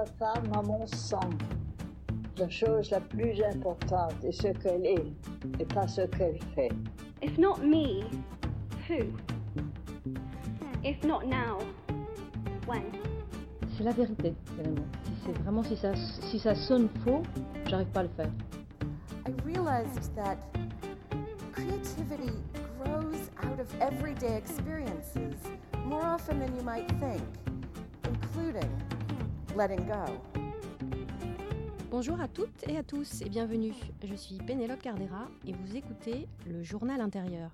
la femme a mon sang. La chose la plus importante est ce qu'elle est et pas ce qu'elle fait. If not me, who? If not now, when? C'est la vérité, finalement. Si c'est vraiment si ça, si ça sonne faux, j'arrive pas à le faire. I realized that creativity grows out of everyday experiences more often than you might think, including Bonjour à toutes et à tous et bienvenue. Je suis Pénélope Cardera et vous écoutez le journal intérieur.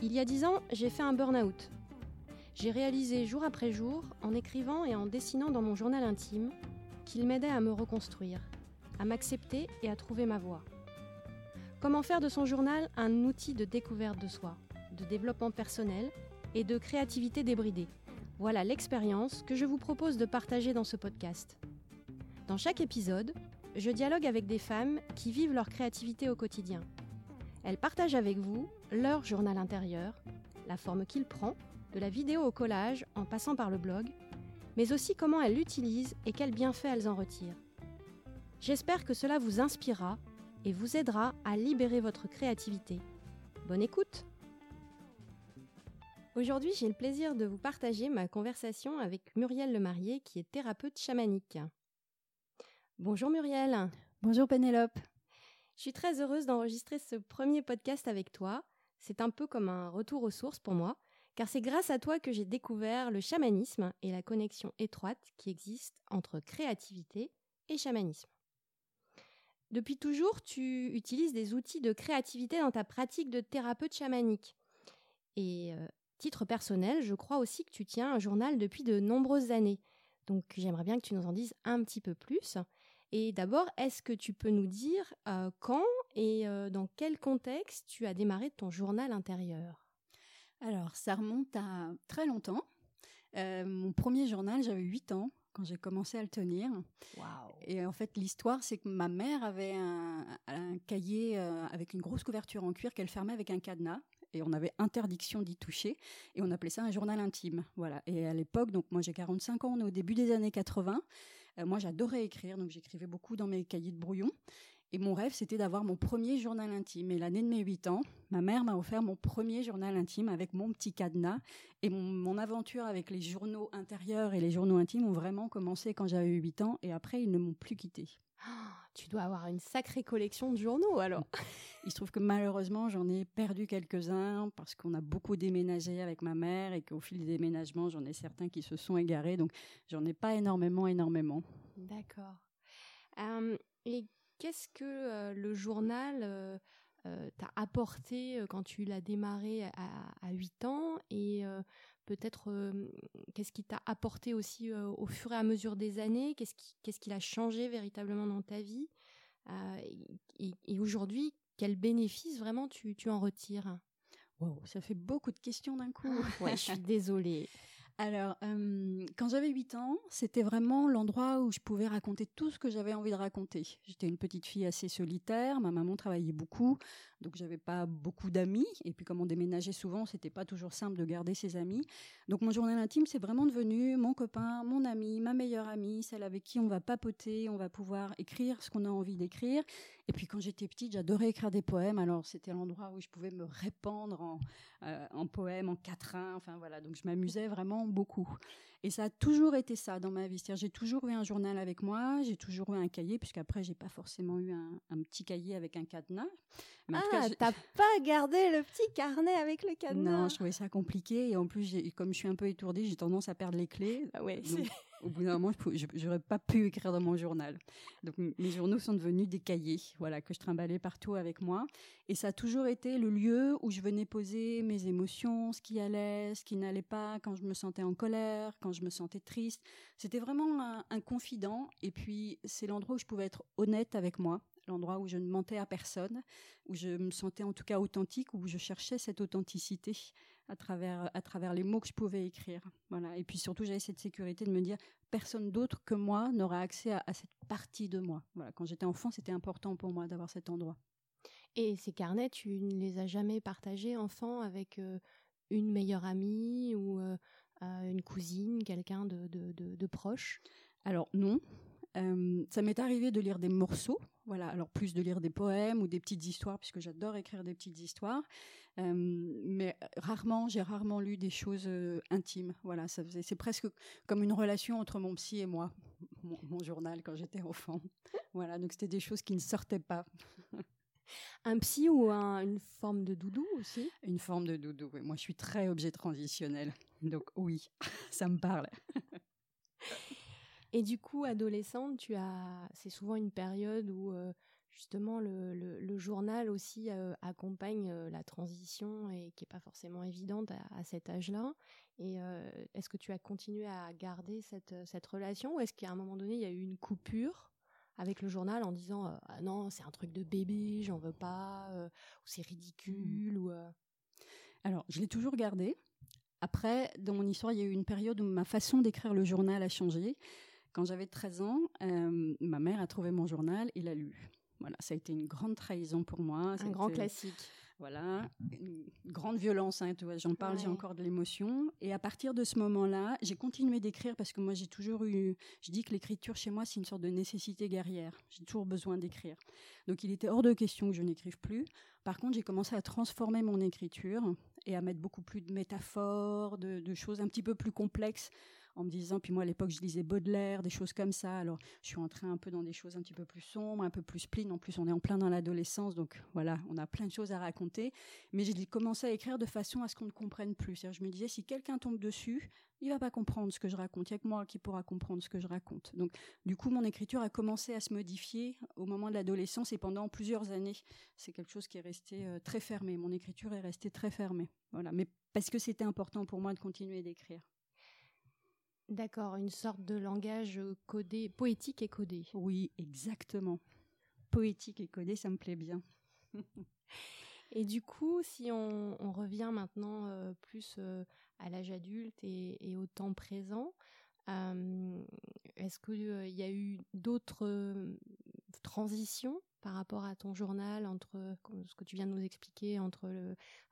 Il y a dix ans, j'ai fait un burn-out. J'ai réalisé jour après jour, en écrivant et en dessinant dans mon journal intime, qu'il m'aidait à me reconstruire, à m'accepter et à trouver ma voie. Comment faire de son journal un outil de découverte de soi, de développement personnel et de créativité débridée? Voilà l'expérience que je vous propose de partager dans ce podcast. Dans chaque épisode, je dialogue avec des femmes qui vivent leur créativité au quotidien. Elles partagent avec vous leur journal intérieur, la forme qu'il prend, de la vidéo au collage en passant par le blog, mais aussi comment elles l'utilisent et quels bienfaits elles en retirent. J'espère que cela vous inspirera et vous aidera à libérer votre créativité. Bonne écoute Aujourd'hui, j'ai le plaisir de vous partager ma conversation avec Muriel Lemarié, qui est thérapeute chamanique. Bonjour Muriel. Bonjour Pénélope. Je suis très heureuse d'enregistrer ce premier podcast avec toi. C'est un peu comme un retour aux sources pour moi, car c'est grâce à toi que j'ai découvert le chamanisme et la connexion étroite qui existe entre créativité et chamanisme. Depuis toujours, tu utilises des outils de créativité dans ta pratique de thérapeute chamanique. Et euh, titre personnel, je crois aussi que tu tiens un journal depuis de nombreuses années. Donc j'aimerais bien que tu nous en dises un petit peu plus. Et d'abord, est-ce que tu peux nous dire euh, quand et euh, dans quel contexte tu as démarré ton journal intérieur? Alors, ça remonte à très longtemps. Euh, mon premier journal, j'avais 8 ans quand j'ai commencé à le tenir. Et en fait, l'histoire, c'est que ma mère avait un, un cahier avec une grosse couverture en cuir qu'elle fermait avec un cadenas et on avait interdiction d'y toucher et on appelait ça un journal intime. Voilà. Et à l'époque, donc moi j'ai 45 ans, on est au début des années 80. Euh, moi j'adorais écrire, donc j'écrivais beaucoup dans mes cahiers de brouillon. Et mon rêve, c'était d'avoir mon premier journal intime. Et l'année de mes 8 ans, ma mère m'a offert mon premier journal intime avec mon petit cadenas. Et mon, aventure avec les journaux intérieurs et les journaux intimes ont vraiment commencé quand j'avais 8 ans. Et après, ils ne m'ont plus tu dois avoir une sacrée collection de journaux alors. Il se trouve que malheureusement, j'en ai perdu quelques-uns parce qu'on a beaucoup déménagé avec ma mère et qu'au fil des déménagements, j'en ai certains qui se sont égarés. Donc, j'en ai pas énormément, énormément. D'accord. et qu'est-ce que euh, le journal euh, euh, t'a apporté quand tu l'as démarré à, à, 8 ans et peut-être qu'est-ce qui t'a apporté aussi au fur et à mesure des années? Qu'est-ce qui, qu'est-ce qui a changé véritablement dans ta vie? Et, et aujourd'hui, quel bénéfice vraiment tu, tu en retires? Wow, ça fait beaucoup de questions d'un coup. ouais, je suis désolée. Alors, euh, quand j'avais 8 ans, c'était vraiment l'endroit où je pouvais raconter tout ce que j'avais envie de raconter. J'étais une petite fille assez solitaire, ma maman travaillait beaucoup, donc j'avais pas beaucoup d'amis. Et puis, comme on déménageait souvent, c'était pas toujours simple de garder ses amis. Donc, mon journal intime, c'est vraiment devenu mon copain, mon ami, ma meilleure amie, celle avec qui on va papoter, on va pouvoir écrire ce qu'on a envie d'écrire. Et puis, quand j'étais petite, j'adorais écrire des poèmes. Alors, c'était l'endroit où je pouvais me répandre en, euh, en poèmes, en quatrains. Enfin, voilà. Donc, je m'amusais vraiment beaucoup. Et ça a toujours été ça dans ma vie. C'est-à-dire, j'ai toujours eu un journal avec moi, j'ai toujours eu un cahier, puisqu'après, j'ai pas forcément eu un, un, petit cahier avec un cadenas. Mais ah, t'as pas gardé le petit carnet avec le cadenas Non, je trouvais ça compliqué. Et en plus, comme je suis un peu étourdie, j'ai tendance à perdre les clés. Ah ouais, Donc, au bout d'un moment, je n'aurais pas pu écrire dans mon journal. Donc mes journaux sont devenus des cahiers, voilà, que je trimballais partout avec moi. Et ça a toujours été le lieu où je venais poser mes émotions, ce qui allait, ce qui n'allait pas, quand je me sentais en colère, quand je me sentais triste. C'était vraiment un, un confident. Et puis c'est l'endroit où je pouvais être honnête avec moi, l'endroit où je ne mentais à personne, où je me sentais en tout cas authentique, où je cherchais cette authenticité à travers, à travers les mots que je pouvais écrire. Voilà. Et puis surtout, j'avais cette sécurité de me dire, personne d'autre que moi n'aura accès à, à, cette partie de moi. Voilà. Quand j'étais enfant, c'était important pour moi d'avoir cet endroit. Et ces carnets, tu ne les as jamais partagés, enfant, avec euh, une meilleure amie ou euh, une cousine, quelqu'un de, de, de, de proche? Alors non. Euh, ça m'est arrivé de lire des morceaux, voilà. Alors plus de lire des poèmes ou des petites histoires, puisque j'adore écrire des petites histoires. Euh, mais rarement, j'ai rarement lu des choses euh, intimes. Voilà, ça faisait, c'est presque comme une relation entre mon psy et moi, mon, mon journal quand j'étais enfant. voilà, donc c'était des choses qui ne sortaient pas. Un psy ou un- une forme de doudou aussi? Une forme de doudou. oui. Moi, je suis très objet transitionnel, donc oui, ça me parle. Et du coup, adolescente, tu as, c'est souvent une période où euh, justement le, le- le journal aussi euh, accompagne euh, la transition et qui est pas forcément évidente à, à cet âge-là. Et est-ce que tu as continué à garder cette, cette relation ou est-ce qu'à un moment donné il y a eu une coupure avec le journal en disant ah non c'est un truc de bébé, j'en veux pas, ou c'est ridicule ou Alors, je l'ai toujours gardé. Après, dans mon histoire, il y a eu une période où ma façon d'écrire le journal a changé. Quand j'avais 13 ans, euh, ma mère a trouvé mon journal et l'a lu. Voilà, ça a été une grande trahison pour moi. un grand classique. Voilà, une grande violence, hein, tu vois, j'en parle, j'ai encore de l'émotion. Et à partir de ce moment-là, j'ai continué d'écrire parce que moi, j'ai toujours eu, je dis que l'écriture chez moi, c'est une sorte de nécessité guerrière. J'ai toujours besoin d'écrire. Donc, il était hors de question que je n'écrive plus. Par contre, j'ai commencé à transformer mon écriture et à mettre beaucoup plus de métaphores, de, de choses un petit peu plus complexes en me disant, puis moi à l'époque je lisais Baudelaire, des choses comme ça, alors je suis entrée un peu dans des choses un petit peu plus sombres, un peu plus spleen, en plus on est en plein dans l'adolescence, donc voilà, on a plein de choses à raconter, mais j'ai commencé à écrire de façon à ce qu'on ne comprenne plus, c'est-à-dire je me disais, si quelqu'un tombe dessus, il va pas comprendre ce que je raconte, il n'y a que moi qui pourra comprendre ce que je raconte. Donc du coup mon écriture a commencé à se modifier au moment de l'adolescence et pendant plusieurs années, c'est quelque chose qui est resté euh, très fermé, mon écriture est restée très fermée, voilà, mais parce que c'était important pour moi de continuer d'écrire. D'accord, une sorte de langage euh, codé, poétique et codé. Oui, exactement. Poétique et codé, ça me plaît bien. Et du coup, si on, on revient maintenant euh, plus euh, à l'âge adulte et, et au temps présent, euh, est-ce qu'il y a eu d'autres transitions par rapport à ton journal entre ce que tu viens de nous expliquer entre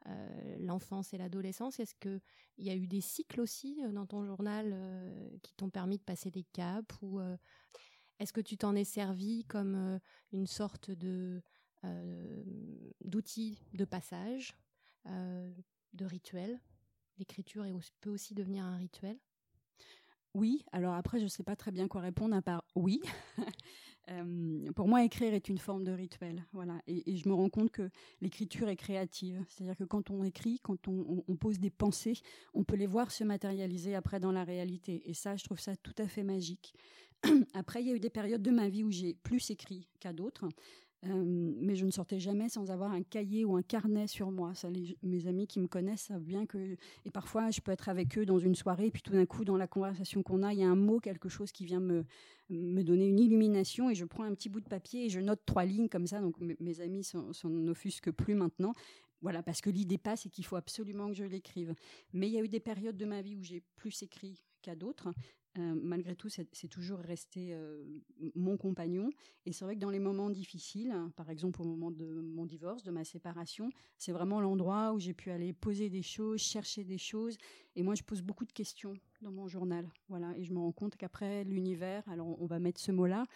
euh, l'enfance et l'adolescence Est-ce qu'il y a eu des cycles aussi euh, dans ton journal euh, qui t'ont permis de passer des caps ou est-ce que tu t'en es servi comme une sorte de d'outils de passage, de rituel. L'écriture peut aussi devenir un rituel? Oui, alors après, je ne sais pas très bien quoi répondre à part oui. Euh, pour moi, écrire est une forme de rituel. Voilà. Et, je me rends compte que l'écriture est créative. C'est-à-dire que quand on écrit, quand on- on pose des pensées, on peut les voir se matérialiser après dans la réalité. Et ça, je trouve ça tout à fait magique. Après, il y a eu des périodes de ma vie où j'ai plus écrit qu'à d'autres. Euh, mais je ne sortais jamais sans avoir un cahier ou un carnet sur moi. Ça, les- mes amis qui me connaissent savent bien que et parfois, je peux être avec eux dans une soirée, puis tout d'un coup, dans la conversation qu'on a, il y a un mot, quelque chose qui vient me, me donner une illumination, et je prends un petit bout de papier et je note trois lignes comme ça. Donc, mes- amis s'en offusquent plus maintenant. Voilà, parce que l'idée passe et qu'il faut absolument que je l'écrive. Mais il y a eu des périodes de ma vie où j'ai plus écrit qu'à d'autres. Euh, malgré tout, c'est toujours resté euh, mon compagnon. Et c'est vrai que dans les moments difficiles, par exemple au moment de mon divorce, de ma séparation, c'est vraiment l'endroit où j'ai pu aller poser des choses, chercher des choses. Et moi, je pose beaucoup de questions dans mon journal. Voilà. Et je me rends compte qu'après l'univers, alors on va mettre ce mot-là,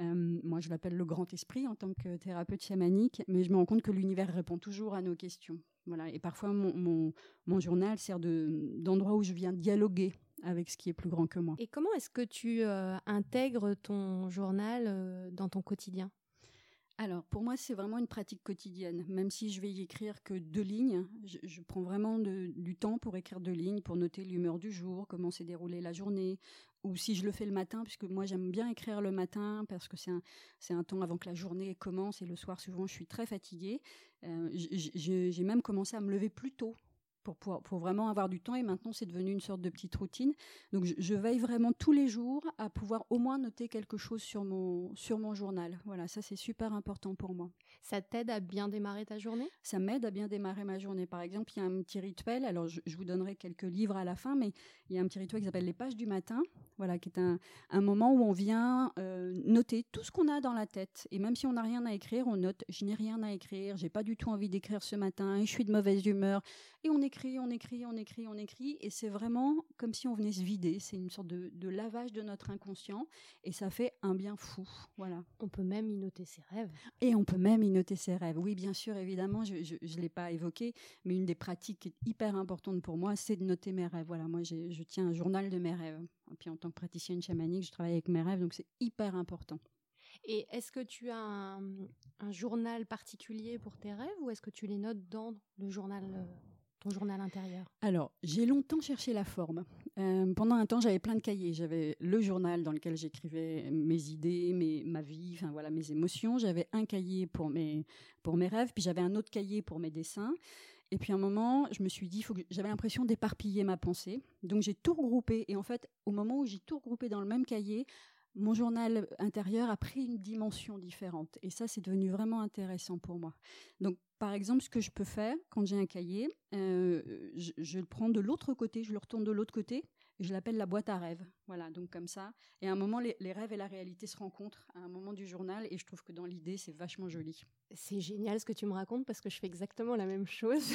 euh, moi je l'appelle le grand esprit en tant que thérapeute chamanique, mais je me rends compte que l'univers répond toujours à nos questions. Voilà. Et parfois, mon, journal sert de- d'endroit où je viens dialoguer avec ce qui est plus grand que moi. Et comment est-ce que tu euh, intègres ton journal euh, dans ton quotidien? Alors, pour moi, c'est vraiment une pratique quotidienne. Même si je vais y écrire que deux lignes, je, je prends vraiment de- du temps pour écrire deux lignes, pour noter l'humeur du jour, comment s'est déroulée la journée, ou si je le fais le matin, puisque moi j'aime bien écrire le matin parce que c'est un, c'est un temps avant que la journée commence et le soir souvent je suis très fatiguée. Euh, J'ai même commencé à me lever plus tôt. Pour, vraiment avoir du temps et maintenant c'est devenu une sorte de petite routine. Donc je, je veille vraiment tous les jours à pouvoir au moins noter quelque chose sur mon, sur mon journal. Voilà, ça c'est super important pour moi. Ça t'aide à bien démarrer ta journée? Ça m'aide à bien démarrer ma journée. Par exemple, il y a un petit rituel. Alors, je, je vous donnerai quelques livres à la fin, mais il y a un petit rituel qui s'appelle les pages du matin. Voilà, qui est un, un moment où on vient euh, noter tout ce qu'on a dans la tête. Et même si on n'a rien à écrire, on note je n'ai rien à écrire, j'ai pas du tout envie d'écrire ce matin, je suis de mauvaise humeur. Et on écrit écrit, on écrit, on écrit, on écrit, et c'est vraiment comme si on venait se vider. C'est une sorte de, de, lavage de notre inconscient, et ça fait un bien fou. Voilà. On peut même y noter ses rêves. Et on peut même y noter ses rêves. Oui, bien sûr, évidemment, je ne l'ai pas évoqué, mais une des pratiques hyper importantes pour moi, c'est de noter mes rêves. Voilà, moi, je tiens un journal de mes rêves. Et puis en tant que praticienne chamanique, je travaille avec mes rêves, donc c'est hyper important. Et est-ce que tu as un, journal particulier pour tes rêves ou est-ce que tu les notes dans le journal euh, ton journal intérieur Alors, j'ai longtemps cherché la forme. Euh, pendant un temps, j'avais plein de cahiers. J'avais le journal dans lequel j'écrivais mes idées, mes, ma vie, enfin voilà, mes émotions. J'avais un cahier pour mes, pour mes rêves, puis j'avais un autre cahier pour mes dessins. Et puis à un moment, je me suis dit, j'avais l'impression d'éparpiller ma pensée. Donc j'ai tout regroupé. Et en fait, au moment où j'ai tout regroupé dans le même cahier, mon journal intérieur a pris une dimension différente. Et ça, c'est devenu vraiment intéressant pour moi. Donc, par exemple, ce que je peux faire quand j'ai un cahier, euh, je, le prends de l'autre côté, je le retourne de l'autre côté, et je l'appelle la boîte à rêves. Voilà, donc comme ça. Et à un moment, les, rêves et la réalité se rencontrent à un moment du journal, et je trouve que dans l'idée, c'est vachement joli. C'est génial ce que tu me racontes parce que je fais exactement la même chose.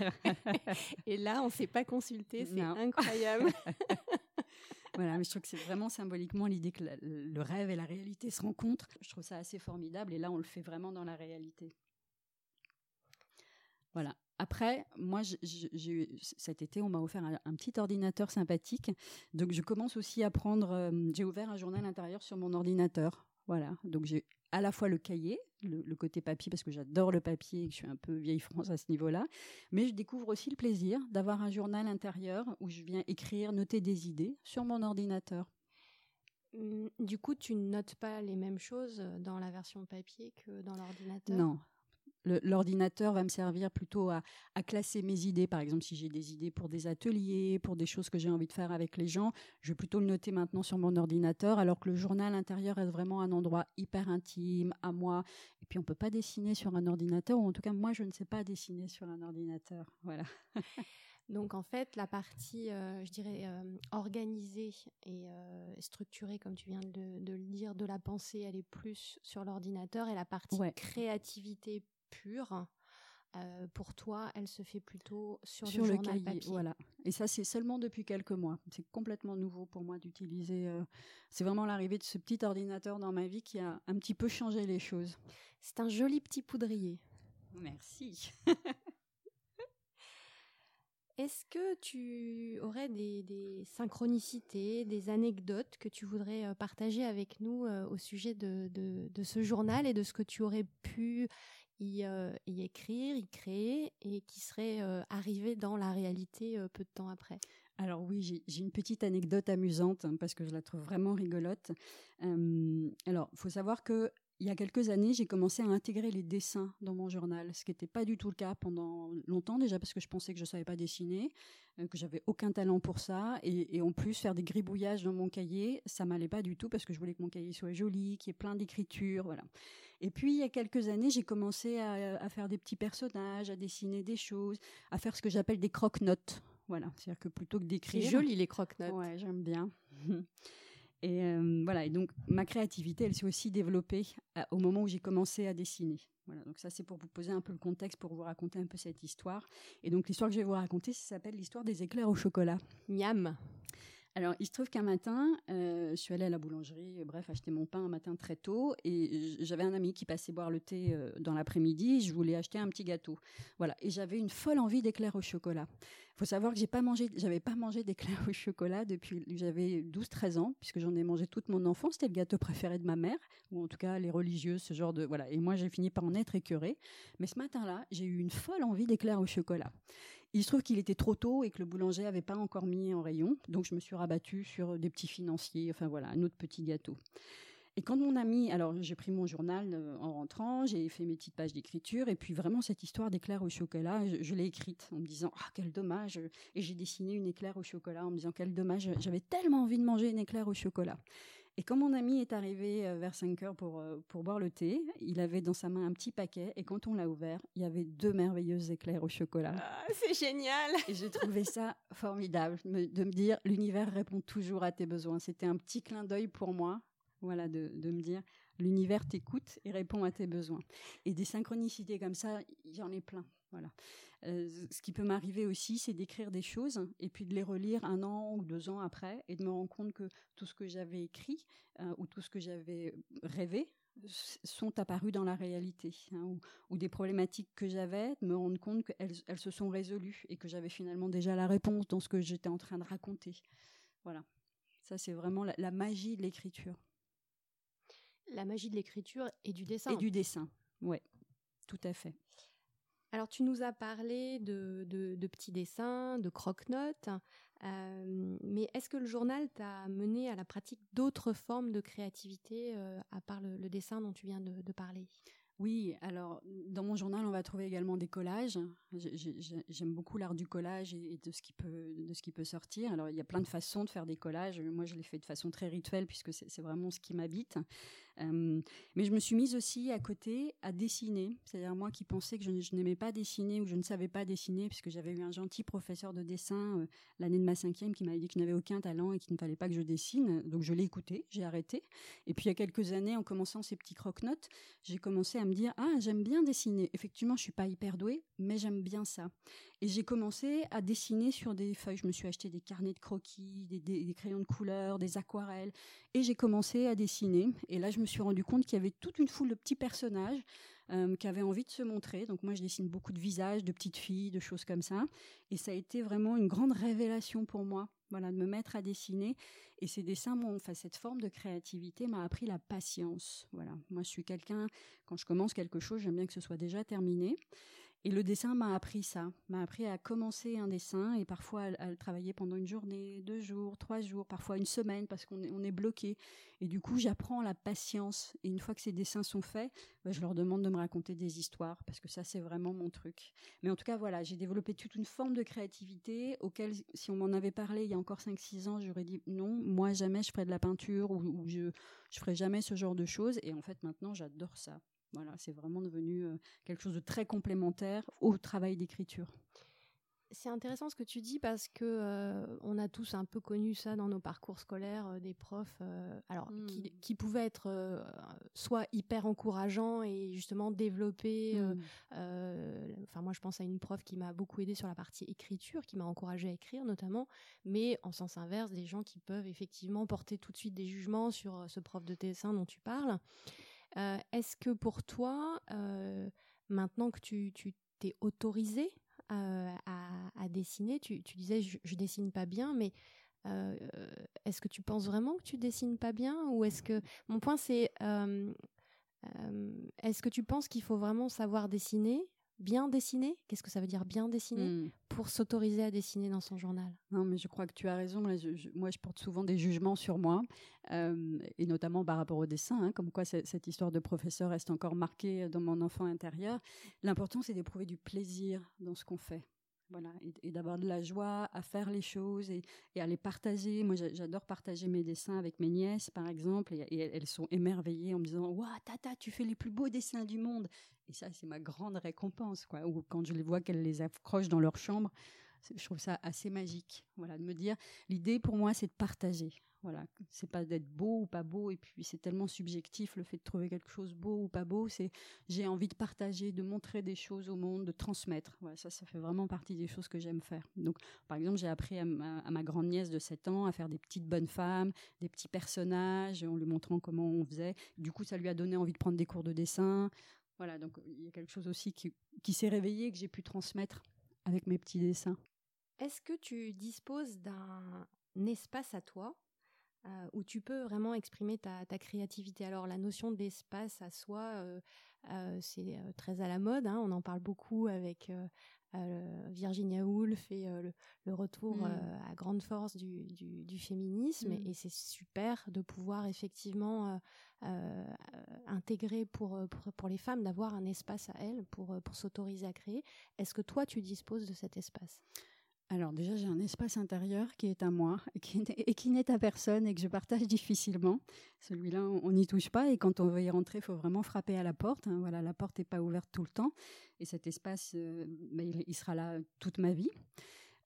et là, on ne s'est pas consulté, c'est incroyable. voilà, mais je trouve que c'est vraiment symboliquement l'idée que le rêve et la réalité se rencontrent. Je trouve ça assez formidable et là, on le fait vraiment dans la réalité. Voilà. Après, moi, cet été, on m'a offert un, petit ordinateur sympathique. Donc, je commence aussi à prendre. Euh, j'ai ouvert un journal intérieur sur mon ordinateur. Voilà. Donc, j'ai à la fois le cahier, le, côté papier, parce que j'adore le papier et que je suis un peu vieille France à ce niveau-là, mais je découvre aussi le plaisir d'avoir un journal intérieur où je viens écrire, noter des idées sur mon ordinateur. Mmh, du coup, tu ne notes pas les mêmes choses dans la version papier que dans l'ordinateur? Non, l'ordinateur va me servir plutôt à, classer mes idées. Par exemple, si j'ai des idées pour des ateliers, pour des choses que j'ai envie de faire avec les gens, je vais plutôt le noter maintenant sur mon ordinateur, alors que le journal intérieur est vraiment un endroit hyper intime à moi. Et puis, on peut pas dessiner sur un ordinateur, ou en tout cas, moi, je ne sais pas dessiner sur un ordinateur. Voilà. Donc en fait, la partie, euh, je dirais, euh, organisée et euh, structurée, comme tu viens de, le dire, de la pensée, elle est plus sur l'ordinateur et la partie créativité pure, euh, pour toi, elle se fait plutôt sur, le, journal cahier, papier. Voilà. Et ça, c'est seulement depuis quelques mois. C'est complètement nouveau pour moi d'utiliser. Euh, c'est vraiment l'arrivée de ce petit ordinateur dans ma vie qui a un petit peu changé les choses. C'est un joli petit poudrier. Merci. Est-ce que tu aurais des, synchronicités, des anecdotes que tu voudrais euh, partager avec nous au sujet de, de, ce journal et de ce que tu aurais pu euh, y, écrire, y créer et qui serait euh, arrivé dans la réalité euh, peu de temps après alors oui, j'ai une petite anecdote amusante hein, parce que je la trouve vraiment rigolote. alors, faut savoir que il y a quelques années, j'ai commencé à intégrer les dessins dans mon journal, ce qui n'était pas du tout le cas pendant longtemps déjà parce que je pensais que je savais pas dessiner, euh, que j'avais aucun talent pour ça, et, en plus faire des gribouillages dans mon cahier, ça m'allait pas du tout parce que je voulais que mon cahier soit joli, qu'il y ait plein d'écriture, voilà. Et puis il y a quelques années, j'ai commencé à, à, faire des petits personnages, à dessiner des choses, à faire ce que j'appelle des croque-notes. Voilà, c'est-à-dire que plutôt que d'écrire. C'est joli les croque-notes. Ouais, j'aime bien. Et euh, voilà, et donc ma créativité, elle s'est aussi développée euh, au moment où j'ai commencé à dessiner. Voilà, donc ça c'est pour vous poser un peu le contexte, pour vous raconter un peu cette histoire. Et donc l'histoire que je vais vous raconter, ça s'appelle l'histoire des éclairs au chocolat. Miam alors, il se trouve qu'un matin, euh, je suis allée à la boulangerie, bref, acheter mon pain un matin très tôt, et j'avais un ami qui passait boire le thé euh, dans l'après-midi. Je voulais acheter un petit gâteau, voilà, et j'avais une folle envie d'éclairs au chocolat. Il faut savoir que j'ai pas mangé, j'avais pas mangé d'éclairs au chocolat depuis j'avais 12-13 ans, puisque j'en ai mangé toute mon enfance. C'était le gâteau préféré de ma mère, ou en tout cas les religieuses, ce genre de voilà. Et moi, j'ai fini par en être écœurée. Mais ce matin-là, j'ai eu une folle envie d'éclairs au chocolat. Il se trouve qu'il était trop tôt et que le boulanger n'avait pas encore mis en rayon, donc je me suis rabattue sur des petits financiers, enfin voilà, un autre petit gâteau. Et quand mon ami, alors j'ai pris mon journal euh, en rentrant, j'ai fait mes petites pages d'écriture, et puis vraiment cette histoire d'éclair au chocolat, je, l'ai écrite en me disant ah quel dommage, et j'ai dessiné une éclair au chocolat en me disant quel dommage, j'avais tellement envie de manger une éclair au chocolat. Et quand mon ami est arrivé euh, vers 5 heures pour, euh, pour boire le thé, il avait dans sa main un petit paquet et quand on l'a ouvert, il y avait deux merveilleuses éclairs au chocolat. Ah, c'est génial Et j'ai trouvé ça formidable de me dire l'univers répond toujours à tes besoins. C'était un petit clin d'œil pour moi Voilà, de, de me dire, l'univers t'écoute et répond à tes besoins. Et des synchronicités comme ça, j'en ai plein. Voilà. Euh, ce qui peut m'arriver aussi, c'est d'écrire des choses et puis de les relire un an ou deux ans après et de me rendre compte que tout ce que j'avais écrit euh, ou tout ce que j'avais rêvé sont apparus dans la réalité hein, ou, des problématiques que j'avais, de me rendre compte qu'elles elles se sont résolues et que j'avais finalement déjà la réponse dans ce que j'étais en train de raconter. Voilà. Ça, c'est vraiment la magie de l'écriture. La magie de l'écriture et du dessin. Et du dessin, oui, tout à fait. Alors, tu nous as parlé de, de, petits dessins, de croque-notes, euh, mais est-ce que le journal t'a mené à la pratique d'autres formes de créativité euh, à part le, dessin dont tu viens de parler? Oui, alors dans mon journal, on va trouver également des collages. J'aime beaucoup l'art du collage et de ce qui peut de ce qui peut sortir. Alors il y a plein de façons de faire des collages. Moi, je les fais de façon très rituelle puisque c'est vraiment ce qui m'habite. Mais je me suis mise aussi à côté à dessiner. C'est-à-dire moi qui pensais que je, n'aimais pas dessiner ou je ne savais pas dessiner puisque j'avais eu un gentil professeur de dessin l'année de ma cinquième qui m'avait dit que je n'avais aucun talent et qu'il ne fallait pas que je dessine. Donc je l'ai écouté, j'ai arrêté. Et puis il y a quelques années, en commençant ces petits croque-notes, j'ai commencé à me dire ah j'aime bien dessiner. Effectivement, je suis pas hyper douée, mais j'aime bien ça. Et j'ai commencé à dessiner sur des feuilles. Je me suis acheté des carnets de croquis, des, crayons de couleur, des aquarelles, et j'ai commencé à dessiner. Et là, je me suis rendu compte qu'il y avait toute une foule de petits personnages euh, qui avaient envie de se montrer. Donc moi, je dessine beaucoup de visages, de petites filles, de choses comme ça. Et ça a été vraiment une grande révélation pour moi voilà, de me mettre à dessiner. Et ces dessins m'ont, enfin, cette forme de créativité m'a appris la patience. Voilà. Moi, je suis quelqu'un, quand je commence quelque chose, j'aime bien que ce soit déjà terminé. Et le dessin m'a appris ça, m'a appris à commencer un dessin et parfois à, le travailler pendant une journée, deux jours, trois jours, parfois une semaine parce qu'on est, bloqué. Et du coup, j'apprends la patience. Et une fois que ces dessins sont faits, bah, je leur demande de me raconter des histoires parce que ça, c'est vraiment mon truc. Mais en tout cas, voilà, j'ai développé toute une forme de créativité auquel, si on m'en avait parlé il y a encore cinq, six ans, j'aurais dit non, moi jamais je ferais de la peinture ou, je, je ferais jamais ce genre de choses. Et en fait, maintenant, j'adore ça. Voilà, c'est vraiment devenu euh, quelque chose de très complémentaire au travail d'écriture. C'est intéressant ce que tu dis parce que euh, on a tous un peu connu ça dans nos parcours scolaires, euh, des profs, alors qui, hmm. qui, pouvaient être soit hyper encourageants et justement développer. Hmm. Enfin, moi, je pense à une prof qui m'a beaucoup aidé sur la partie écriture, qui m'a encouragé à écrire notamment, mais en sens inverse, des gens qui peuvent effectivement porter tout de suite des jugements sur ce prof de dessin dont tu parles. Euh, est-ce que pour toi, euh, maintenant que tu t'es autorisé euh, à, dessiner, tu, disais je, je, dessine pas bien, mais est-ce que tu penses vraiment que tu dessines pas bien ou est-ce que mon point c'est est-ce que tu penses qu'il faut vraiment savoir dessiner bien dessiner? Qu'est-ce que ça veut dire bien dessiner? Hmm. pour s'autoriser à dessiner dans son journal? Non, mais je crois que tu as raison. Moi, je, porte souvent des jugements sur moi, euh, et notamment par rapport au dessin, hein, comme quoi cette histoire de professeur reste encore marquée dans mon enfant intérieur. L'important, c'est d'éprouver du plaisir dans ce qu'on fait. Voilà, et, d'avoir de la joie à faire les choses et, à les partager. Moi, j'adore partager mes dessins avec mes nièces, par exemple, et, elles sont émerveillées en me disant Waouh, tata, tu fais les plus beaux dessins du monde. Et ça, c'est ma grande récompense, quoi. Ou quand je les vois qu'elles les accrochent dans leur chambre, je trouve ça assez magique. Voilà, de me dire l'idée pour moi, c'est de partager. Voilà, c'est pas d'être beau ou pas beau, et puis c'est tellement subjectif le fait de trouver quelque chose beau ou pas beau. C'est j'ai envie de partager, de montrer des choses au monde, de transmettre. Voilà, ça, ça fait vraiment partie des choses que j'aime faire. Donc, par exemple, j'ai appris à ma, grande nièce de 7 ans à faire des petites bonnes femmes, des petits personnages, en lui montrant comment on faisait. Du coup, ça lui a donné envie de prendre des cours de dessin. Voilà, donc il y a quelque chose aussi qui, qui s'est réveillé que j'ai pu transmettre avec mes petits dessins. Est-ce que tu disposes d'un espace à toi euh, où tu peux vraiment exprimer ta, créativité? Alors la notion d'espace à soi, euh, euh, c'est très à la mode. Hein. on en parle beaucoup avec Virginia Woolf et le, retour mmh. à grande force du, féminisme. Mmh. Et, c'est super de pouvoir effectivement intégrer pour, pour, les femmes, d'avoir un espace à elles pour, pour s'autoriser à créer. Est-ce que toi, tu disposes de cet espace? Alors déjà, j'ai un espace intérieur qui est à moi et qui, n'est à personne et que je partage difficilement. Celui-là, on n'y touche pas et quand on veut y rentrer, il faut vraiment frapper à la porte. Hein. Voilà, la porte n'est pas ouverte tout le temps et cet espace, euh, il, sera là toute ma vie.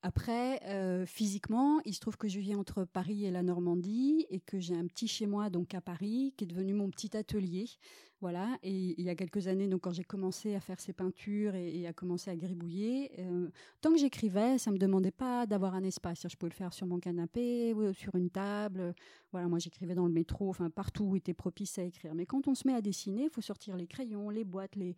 Après, euh, physiquement, il se trouve que je vis entre Paris et la Normandie et que j'ai un petit chez moi, donc à Paris, qui est devenu mon petit atelier. Voilà. Et il y a quelques années, donc quand j'ai commencé à faire ces peintures et, à commencer à gribouiller, euh, tant que j'écrivais, ça me demandait pas d'avoir un espace. Je pouvais le faire sur mon canapé ou sur une table. Voilà, moi j'écrivais dans le métro, enfin partout où était propice à écrire. Mais quand on se met à dessiner, il faut sortir les crayons, les boîtes, les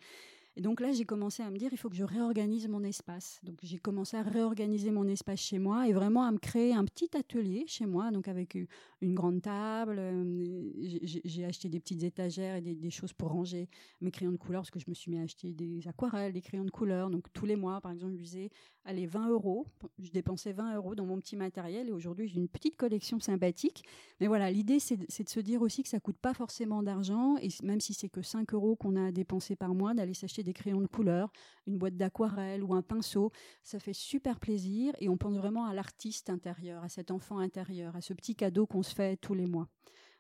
et donc là, j'ai commencé à me dire, il faut que je réorganise mon espace. Donc j'ai commencé à réorganiser mon espace chez moi et vraiment à me créer un petit atelier chez moi, donc avec une grande table. Euh, j'ai acheté des petites étagères et des, choses pour ranger mes crayons de couleur parce que je me suis mis à acheter des aquarelles, des crayons de couleur. Donc tous les mois, par exemple, je allez, 20 euros. Je dépensais 20 euros dans mon petit matériel et aujourd'hui, j'ai une petite collection sympathique. Mais voilà, l'idée, c'est de se dire aussi que ça coûte pas forcément d'argent et même si c'est que 5 euros qu'on a à dépenser par mois, d'aller s'acheter des crayons de couleur, une boîte d'aquarelle ou un pinceau. Ça fait super plaisir et on pense vraiment à l'artiste intérieur, à cet enfant intérieur, à ce petit cadeau qu'on se fait tous les mois.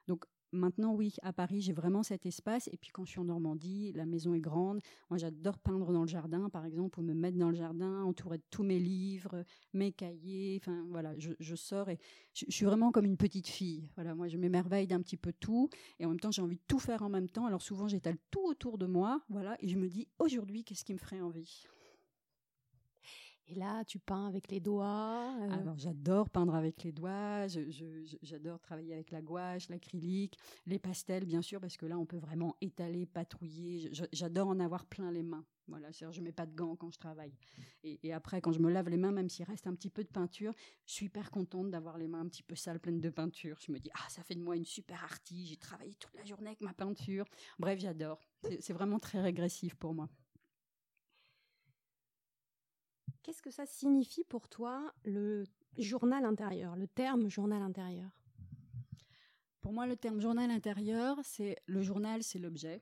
Donc Maintenant, oui, à Paris, j'ai vraiment cet espace. Et puis quand je suis en Normandie, la maison est grande. Moi, j'adore peindre dans le jardin, par exemple, ou me mettre dans le jardin, entouré de tous mes livres, mes cahiers. Enfin, voilà, je, sors et je, suis vraiment comme une petite fille. Voilà, moi, je m'émerveille d'un petit peu tout. Et en même temps, j'ai envie de tout faire en même temps. Alors souvent, j'étale tout autour de moi. Voilà, et je me dis, aujourd'hui, qu'est-ce qui me ferait envie? Et là, tu peins avec les doigts. Euh. Alors, j'adore peindre avec les doigts. J'adore travailler avec la gouache, l'acrylique, les pastels, bien sûr, parce que là, on peut vraiment étaler, patrouiller. J'adore en avoir plein les mains. Voilà, je mets pas de gants quand je travaille. Et, après, quand je me lave les mains, même s'il reste un petit peu de peinture, je suis hyper contente d'avoir les mains un petit peu sales, pleines de peinture. Je me dis, ah, ça fait de moi une super artiste. J'ai travaillé toute la journée avec ma peinture. Bref, j'adore. C'est vraiment très régressif pour moi. Qu'est-ce que ça signifie pour toi le journal intérieur, le terme journal intérieur? Pour moi, le terme journal intérieur, c'est le journal, c'est l'objet.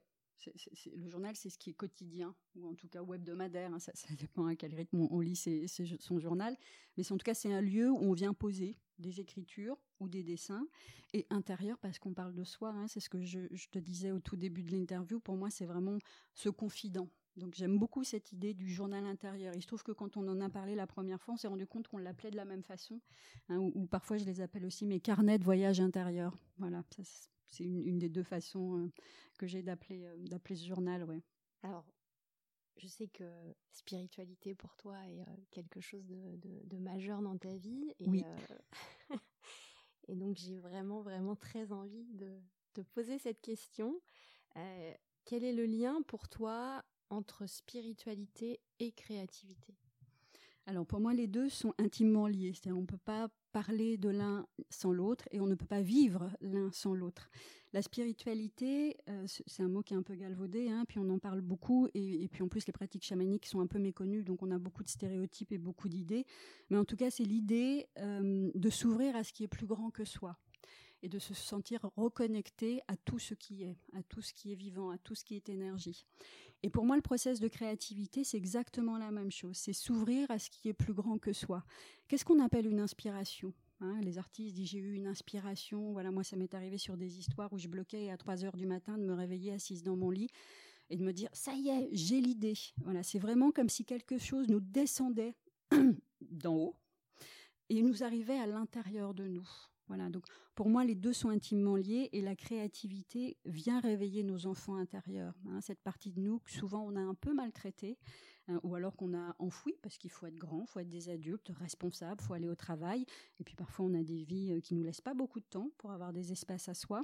le journal, c'est ce qui est quotidien, ou en tout cas hebdomadaire. Hein, ça, dépend à quel rythme on, lit son journal. Mais en tout cas, c'est un lieu où on vient poser des écritures ou des dessins. Et intérieur, parce qu'on parle de soi, hein, c'est ce que je, je, te disais au tout début de l'interview. Pour moi, c'est vraiment ce confident. Donc j'aime beaucoup cette idée du journal intérieur. Il se trouve que quand on en a parlé la première fois, on s'est rendu compte qu'on l'appelait de la même façon, hein, ou, parfois je les appelle aussi mes carnets de voyage intérieur. Voilà, c'est une, des deux façons euh, que j'ai d'appeler euh, d'appeler ce journal. Ouais. Alors, je sais que spiritualité pour toi est euh, quelque chose de, majeur dans ta vie. Et, oui. et donc j'ai vraiment vraiment très envie de te poser cette question. quel est le lien pour toi entre spiritualité et créativité Alors pour moi, les deux sont intimement liés. C'est-à-dire on ne peut pas parler de l'un sans l'autre et on ne peut pas vivre l'un sans l'autre. La spiritualité, euh, c'est un mot qui est un peu galvaudé, hein, puis on en parle beaucoup, et, puis en plus les pratiques chamaniques sont un peu méconnues, donc on a beaucoup de stéréotypes et beaucoup d'idées. Mais en tout cas, c'est l'idée euh, de s'ouvrir à ce qui est plus grand que soi et de se sentir reconnecté à tout ce qui est, à tout ce qui est vivant, à tout ce qui est énergie. Et pour moi, le process de créativité, c'est exactement la même chose. C'est s'ouvrir à ce qui est plus grand que soi. Qu'est-ce qu'on appelle une inspiration hein? Les artistes disent j'ai eu une inspiration. Voilà, moi, ça m'est arrivé sur des histoires où je bloquais à 3 heures du matin de me réveiller assise dans mon lit et de me dire ça y est, j'ai l'idée. Voilà, c'est vraiment comme si quelque chose nous descendait d'en haut et nous arrivait à l'intérieur de nous. Voilà, donc pour moi, les deux sont intimement liés et la créativité vient réveiller nos enfants intérieurs. Hein, cette partie de nous que souvent on a un peu maltraitée, Hein, ou alors qu'on a enfoui parce qu'il faut être grand, il faut être des adultes responsables, il faut aller au travail. Et puis parfois on a des vies euh, qui nous laissent pas beaucoup de temps pour avoir des espaces à soi.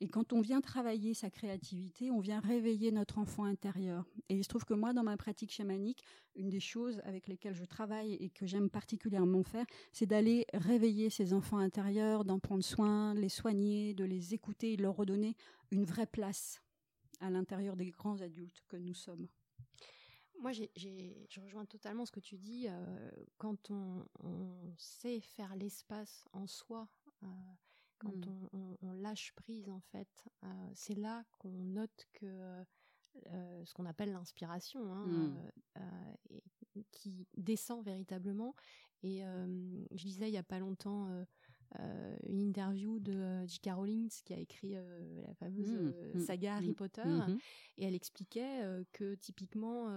Et quand on vient travailler sa créativité, on vient réveiller notre enfant intérieur. Et il se trouve que moi, dans ma pratique chamanique, une des choses avec lesquelles je travaille et que j'aime particulièrement faire, c'est d'aller réveiller ces enfants intérieurs, d'en prendre soin, les soigner, de les écouter et de leur redonner une vraie place à l'intérieur des grands adultes que nous sommes. Moi, je rejoins totalement ce que tu dis. Euh, quand on, sait faire l'espace en soi, euh, quand hmm. on, lâche prise, en fait, euh, c'est là qu'on note que ce qu'on appelle l'inspiration, hein, hmm. qui descend véritablement. Et je disais il y a pas longtemps une interview de J.K. Rowling qui a écrit la fameuse hmm. saga Harry Potter et elle expliquait que typiquement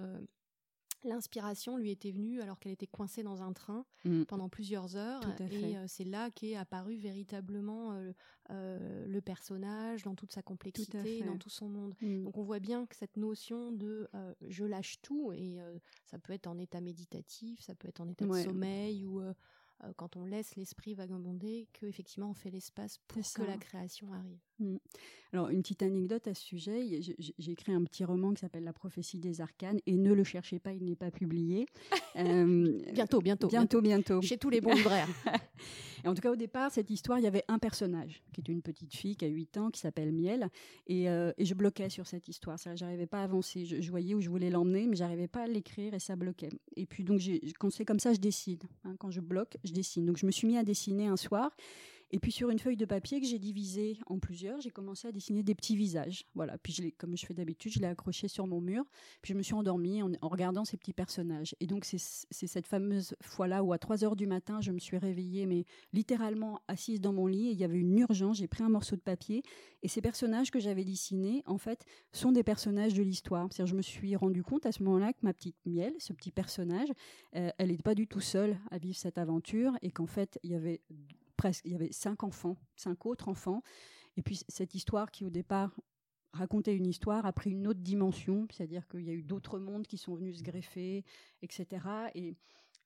l'inspiration lui était venue alors qu'elle était coincée dans un train pendant plusieurs heures. Tout. Et euh, c'est là qu'est apparu véritablement euh, euh, le personnage dans toute sa complexité, fait. dans tout son monde. Donc on voit bien que cette notion de euh, je lâche tout, et euh, ça peut être en état méditatif, ça peut être en état Ouais. de sommeil, ou euh, euh, quand on laisse l'esprit vagabonder, que effectivement on fait l'espace pour que la création arrive. Alors, une petite anecdote à ce sujet. j'ai- écrit un petit roman qui s'appelle La prophétie des arcanes et ne le cherchez pas, il n'est pas publié. Euh, Bientôt, bientôt, bientôt, bientôt. Chez tous les bons libraires. Et en tout cas, au départ, cette histoire, il y avait un personnage qui est une petite fille qui a 8 ans, qui s'appelle Miel. Et, euh, et je bloquais sur cette histoire. J'arrivais pas à avancer. Je, je voyais où je voulais l'emmener, mais j'arrivais pas à l'écrire et ça bloquait. Et puis, donc, quand c'est comme ça, je dessine. hein. quand je bloque, je dessine. Donc, je me suis mis à dessiner un soir. Et puis sur une feuille de papier que j'ai divisée en plusieurs, j'ai commencé à dessiner des petits visages. Voilà. Puis comme je fais d'habitude, je l'ai accroché sur mon mur. Puis je me suis endormie en, regardant ces petits personnages. Et donc c'est cette fameuse fois-là où à 3 heures du matin, je me suis réveillée, mais littéralement assise dans mon lit. Et il y avait une urgence. J'ai pris un morceau de papier et ces personnages que j'avais dessinés, en fait, sont des personnages de l'histoire. C'est-à-dire, je me suis rendu compte à ce moment-là que ma petite Miel, ce petit personnage, euh, elle n'était pas du tout seule à vivre cette aventure et qu'en fait, il y avait presque, il y avait cinq enfants, cinq autres enfants. Et puis cette histoire qui au départ racontait une histoire a pris une autre dimension, c'est-à-dire qu'il y a eu d'autres mondes qui sont venus se greffer, etc. Et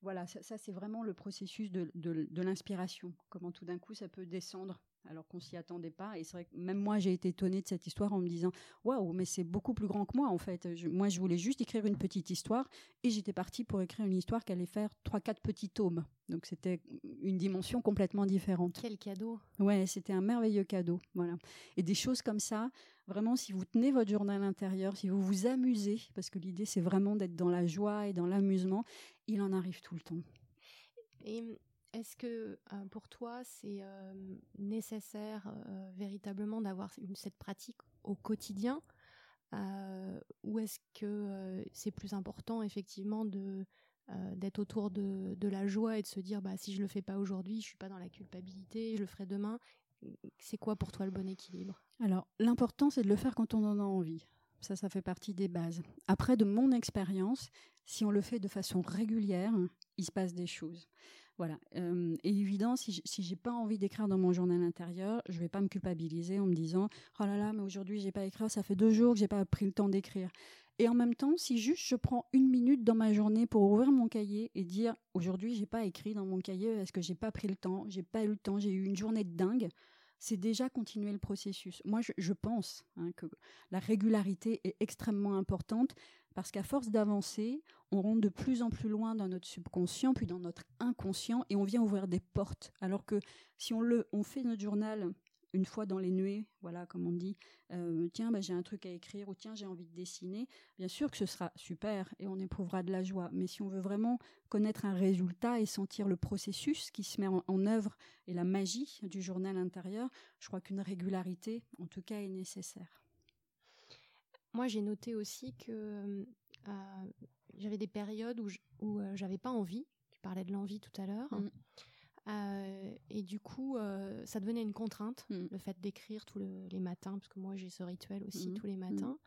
voilà, ça, c'est vraiment le processus de l'inspiration. Comment tout d'un coup ça peut descendre alors qu'on s'y attendait pas. Et c'est vrai que même moi j'ai été étonnée de cette histoire en me disant waouh, mais c'est beaucoup plus grand que moi en fait. Je- moi je voulais juste écrire une petite histoire et j'étais partie pour écrire une histoire qui allait faire trois quatre petits tomes. Donc c'était une dimension complètement différente. Quel cadeau Ouais, c'était un merveilleux cadeau, voilà. Et des choses comme ça, vraiment, si vous tenez votre journal intérieur, si vous vous amusez, parce que l'idée c'est vraiment d'être dans la joie et dans l'amusement, il en arrive tout le temps. Et est-ce que euh, pour toi, c'est euh, nécessaire euh, véritablement d'avoir cette pratique au quotidien Ou est-ce que c'est plus important effectivement de d'être autour de, de la joie et de se dire bah si je le fais pas aujourd'hui, je suis pas dans la culpabilité, je le ferai demain. C'est quoi pour toi le bon équilibre? Alors, l'important c'est de le faire quand on en a envie. Ça, ça fait partie des bases. Après, de mon expérience, si on le fait de façon régulière, il se passe des choses. Voilà. Et évident, si j'ai pas envie d'écrire dans mon journal intérieur, je vais pas me culpabiliser en me disant oh là là, mais aujourd'hui j'ai pas écrit, ça fait deux jours que j'ai pas pris le temps d'écrire. Et en même temps, si juste je prends une minute dans ma journée pour ouvrir mon cahier et dire aujourd'hui j'ai pas écrit dans mon cahier parce que j'ai pas pris le temps, j'ai pas eu le temps, j'ai eu une journée de dingue, c'est déjà continuer le processus. Moi, je, pense hein, que la régularité est extrêmement importante parce qu'à force d'avancer, on rentre de plus en plus loin dans notre subconscient, puis dans notre inconscient, et on vient ouvrir des portes. Alors que si on le, on fait notre journal une fois dans les nuées, voilà, comme on dit, euh, tiens, bah, j'ai un truc à écrire, ou tiens, j'ai envie de dessiner, bien sûr que ce sera super et on éprouvera de la joie. Mais si on veut vraiment connaître un résultat et sentir le processus qui se met en, en œuvre et la magie du journal intérieur, je crois qu'une régularité, en tout cas, est nécessaire. Moi, j'ai noté aussi que euh, j'avais des périodes où, je- où euh, j'avais pas envie. Tu parlais de l'envie tout à l'heure. Mm. Euh, et du coup, euh, ça devenait une contrainte, Mm. le fait d'écrire tous le- les matins, parce que moi j'ai ce rituel aussi Mm. tous les matins.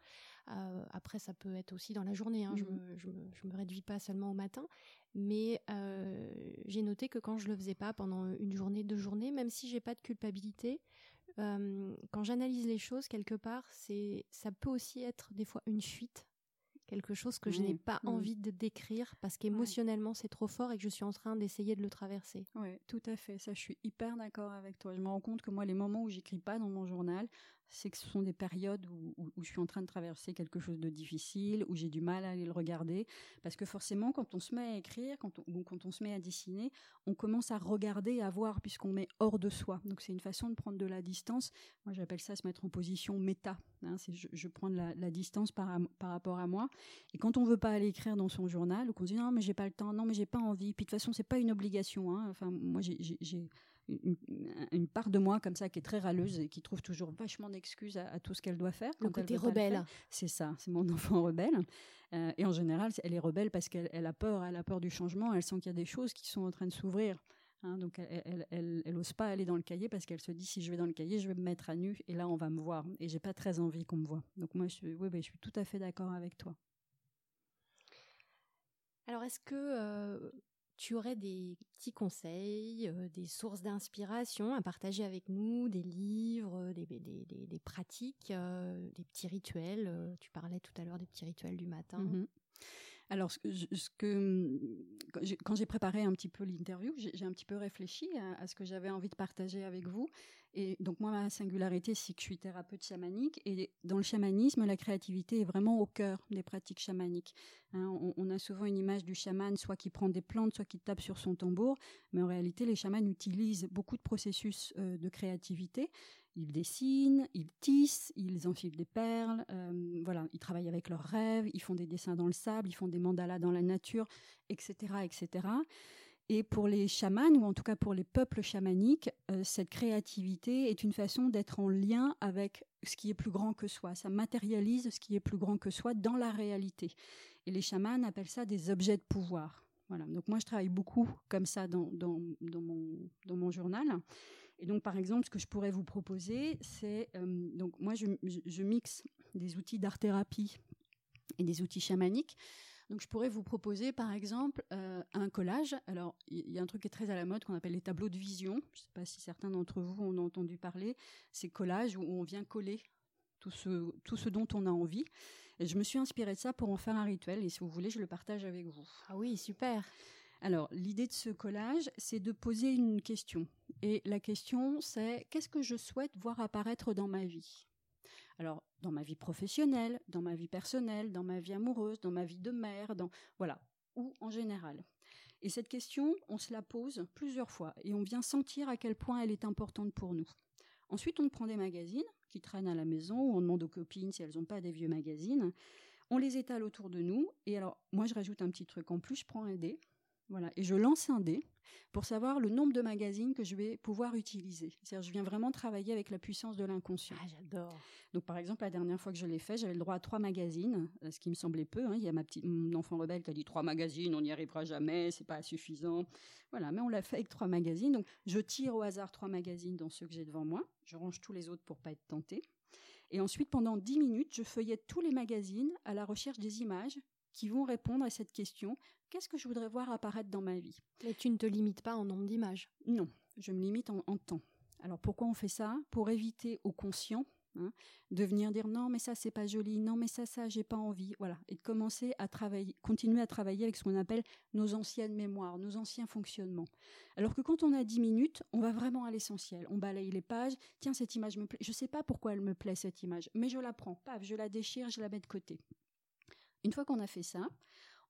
Euh, après, ça peut être aussi dans la journée, hein, je, Mm. me, je, me, je me réduis pas seulement au matin. Mais j'ai noté que quand je le faisais pas pendant une journée, deux journées, même si j'ai pas de culpabilité, quand j'analyse les choses quelque part, c'est ça peut aussi être des fois une fuite, quelque chose que je n'ai Oui. pas Mm. envie de décrire parce qu'émotionnellement c'est trop fort et que je suis en train d'essayer de le traverser. Oui, tout à fait. Ça, je suis hyper d'accord avec toi. Je me rends compte que moi, les moments où j'écris pas dans mon journal, c'est que ce sont des périodes où, je suis en train de traverser quelque chose de difficile, où j'ai du mal à aller le regarder. Parce que forcément, quand on se met à écrire, quand on, ou quand on se met à dessiner, on commence à regarder, à voir, puisqu'on met hors de soi. Donc, c'est une façon de prendre de la distance. Moi, j'appelle ça se mettre en position méta. hein. c'est je, prends de la, distance par, par rapport à moi. Et quand on veut pas aller écrire dans son journal, ou qu'on se dit non mais j'ai pas le temps, non mais j'ai pas envie, puis de toute façon c'est pas une obligation. Hein. Enfin moi j'ai une, une part de moi comme ça qui est très râleuse et qui trouve toujours vachement d'excuses à, à tout ce qu'elle doit faire. Le côté rebelle. C'est ça, c'est mon enfant rebelle. Euh, et en général, elle est rebelle parce qu'elle elle a peur, elle a peur du changement, elle sent qu'il y a des choses qui sont en train de s'ouvrir. Hein, donc elle, elle, elle, elle ose pas aller dans le cahier parce qu'elle se dit si je vais dans le cahier, je vais me mettre à nu et là on va me voir. Et j'ai pas très envie qu'on me voit. Donc moi, je, suis- oui, oui, je suis tout à fait d'accord avec toi. Alors, est-ce que euh, tu aurais des petits conseils, des sources d'inspiration à partager avec nous, des livres, des, pratiques, des petits rituels Tu parlais tout à l'heure des petits rituels du matin. Mhm. Alors, ce que, que- quand j'ai- préparé un petit peu l'interview, j'ai un petit peu réfléchi à, ce que j'avais envie de partager avec vous. Et donc, moi, ma singularité, c'est que je suis thérapeute chamanique. Et dans le chamanisme, la créativité est vraiment au cœur des pratiques chamaniques. Hein, on, on a souvent une image du chaman, soit qui prend des plantes, soit qui tape sur son tambour. Mais en réalité, les chamans utilisent beaucoup de processus euh, de créativité. Ils dessinent, ils tissent, ils enfilent des perles, euh, voilà, ils travaillent avec leurs rêves, ils font des dessins dans le sable, ils font des mandalas dans la nature, etc., etc. Et pour les chamans, ou en tout cas pour les peuples chamaniques, euh, cette créativité est une façon d'être en lien avec ce qui est plus grand que soi. Ça matérialise ce qui est plus grand que soi dans la réalité. Et les chamans appellent ça des objets de pouvoir. Voilà. Donc moi, je travaille beaucoup comme ça dans, dans, dans mon, dans mon journal. Et donc, par exemple, ce que je pourrais vous proposer, c'est euh, donc moi, je, mixe des outils d'art-thérapie et des outils chamaniques. Donc, je pourrais vous proposer, par exemple, euh, un collage. Alors, il y, y a un truc qui est très à la mode qu'on appelle les tableaux de vision. Je ne sais pas si certains d'entre vous en ont entendu parler. Ces collages où on vient coller tout ce, tout ce dont on a envie. Et je me suis inspirée de ça pour en faire un rituel. Et si vous voulez, je le partage avec vous. Ah oui, super. Alors, l'idée de ce collage, c'est de poser une question. Et la question, c'est qu'est-ce que je souhaite voir apparaître dans ma vie? Alors, dans ma vie professionnelle, dans ma vie personnelle, dans ma vie amoureuse, dans ma vie de mère, dans voilà, ou en général. Et cette question, on se la pose plusieurs fois et on vient sentir à quel point elle est importante pour nous. Ensuite, on prend des magazines qui traînent à la maison ou on demande aux copines si elles n'ont pas des vieux magazines. On les étale autour de nous. Et alors, moi, je rajoute un petit truc en plus. Je prends un dé. Voilà. Et je lance un dé pour savoir le nombre de magazines que je vais pouvoir utiliser. C'est-à-dire, je viens vraiment travailler avec la puissance de l'inconscient. Ah, j'adore. Donc, par exemple, la dernière fois que je l'ai fait, j'avais le droit à trois magazines, euh, ce qui me semblait peu. hein. Il y a ma petite, mon enfant rebelle qui a dit trois magazines, on n'y arrivera jamais, c'est pas suffisant. Voilà, mais on l'a fait avec trois magazines. Donc, je tire au hasard trois magazines dans ceux que j'ai devant moi. Je range tous les autres pour pas être tentée. Et ensuite, pendant dix minutes, je feuillette tous les magazines à la recherche des images qui vont répondre à cette question qu'est-ce que je voudrais voir apparaître dans ma vie? Mais tu ne te limites pas en nombre d'images. non, je me limite en, en temps. Alors pourquoi on fait ça? Pour éviter au conscient hein, de venir dire non mais ça c'est pas joli, non mais ça ça j'ai pas envie, voilà, et de commencer à travailler, continuer à travailler avec ce qu'on appelle nos anciennes mémoires, nos anciens fonctionnements. Alors que quand on a 10 minutes, on va vraiment à l'essentiel. On balaye les pages. Tiens cette image me plaît. Je sais pas pourquoi elle me plaît cette image, mais je la prends. Paf, je la déchire, je la mets de côté. Une fois qu'on a fait ça,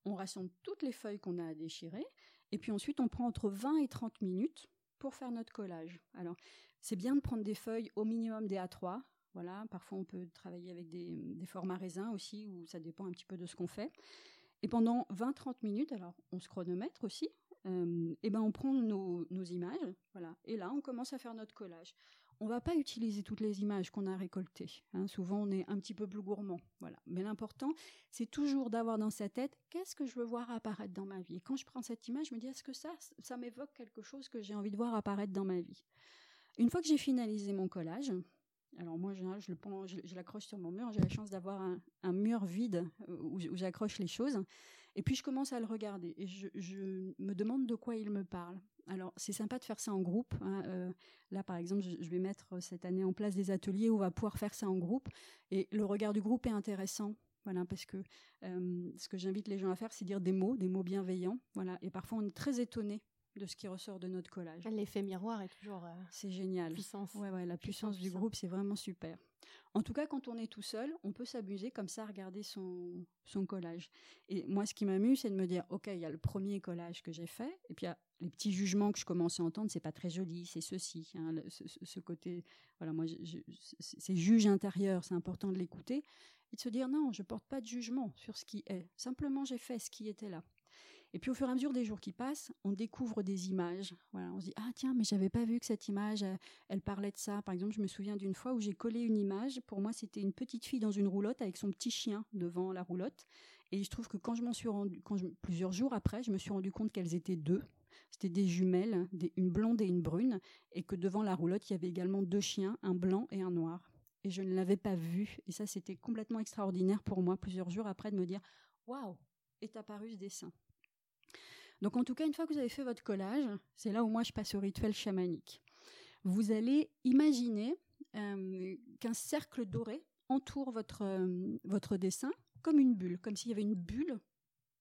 on rassemble toutes les feuilles qu'on a à déchirer, et puis ensuite on prend entre 20 et 30 minutes pour faire notre collage. Alors, c'est bien de prendre des feuilles au minimum des A3. Voilà, parfois on peut travailler avec des, formats raisins aussi, où ça dépend un petit peu de ce qu'on fait. Et pendant 20-30 minutes, alors on se chronomètre aussi, euh, et ben on prend nos, nos images, voilà, et là on commence à faire notre collage. On va pas utiliser toutes les images qu'on a récoltées. hein. Souvent on est un petit peu plus gourmand, voilà. Mais l'important, c'est toujours d'avoir dans sa tête qu'est-ce que je veux voir apparaître dans ma vie? Et quand je prends cette image, je me dis est-ce que ça, ça m'évoque quelque chose que j'ai envie de voir apparaître dans ma vie? Une fois que j'ai finalisé mon collage, alors moi, je le prends, je, l'accroche sur mon mur. J'ai la chance d'avoir un, mur vide euh, où j'accroche les choses. Et puis je commence à le regarder et je, je me demande de quoi il me parle. Alors c'est sympa de faire ça en groupe. hein, euh, là, par exemple, je, je vais mettre cette année en place des ateliers où on va pouvoir faire ça en groupe. Et le regard du groupe est intéressant. Voilà, parce que euh, ce que j'invite les gens à faire, c'est dire des mots, des mots bienveillants. Voilà, et parfois on est très étonné de ce qui ressort de notre collage. L'effet miroir est toujours euh, C'est génial. puissance. Ouais, ouais, la puissance du groupe, c'est vraiment super. En tout cas, quand on est tout seul, on peut s'amuser comme ça à regarder son, son collage. Et moi, ce qui m'amuse, c'est de me dire, OK, il y a le premier collage que j'ai fait, et puis il y a les petits jugements que je commence à entendre, c'est pas très joli, c'est ceci, hein, ce, ce- côté, voilà, moi, c'est juge intérieur, c'est important de l'écouter, et de se dire, non, je porte pas de jugement sur ce qui est. Simplement, j'ai fait ce qui était là. Et puis au fur et à mesure des jours qui passent, on découvre des images. Voilà, on se dit ah tiens mais j'avais pas vu que cette image elle, elle parlait de ça. Par exemple, je me souviens d'une fois où j'ai collé une image. Pour moi, c'était une petite fille dans une roulotte avec son petit chien devant la roulotte. Et je trouve que quand je m'en suis rendu, quand plusieurs jours après, je me suis rendu compte qu'elles étaient deux. C'était des jumelles, une blonde et une brune, et que devant la roulotte, il y avait également deux chiens, un blanc et un noir. Et je ne l'avais pas vu. Et ça, c'était complètement extraordinaire pour moi, plusieurs jours après, de me dire waouh, est apparu ce dessin. Donc en tout cas, une fois que vous avez fait votre collage, c'est là où moi je passe au rituel chamanique. Vous allez imaginer euh, qu'un cercle doré entoure votre, euh, votre dessin comme une bulle, comme s'il y avait une bulle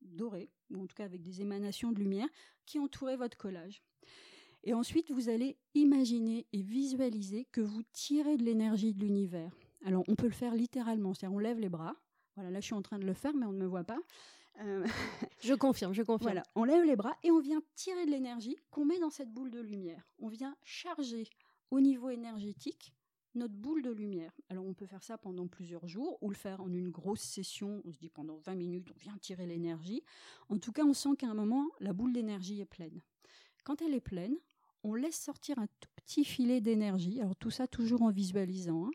dorée, ou en tout cas avec des émanations de lumière, qui entourait votre collage. Et ensuite, vous allez imaginer et visualiser que vous tirez de l'énergie de l'univers. Alors, on peut le faire littéralement, c'est-à-dire on lève les bras. Voilà, là, je suis en train de le faire, mais on ne me voit pas. Euh, je confirme, je confirme. Voilà, on lève les bras et on vient tirer de l'énergie qu'on met dans cette boule de lumière. On vient charger au niveau énergétique notre boule de lumière. Alors on peut faire ça pendant plusieurs jours ou le faire en une grosse session, on se dit pendant 20 minutes, on vient tirer l'énergie. En tout cas, on sent qu'à un moment, la boule d'énergie est pleine. Quand elle est pleine, on laisse sortir un tout petit filet d'énergie. Alors tout ça toujours en visualisant. Hein.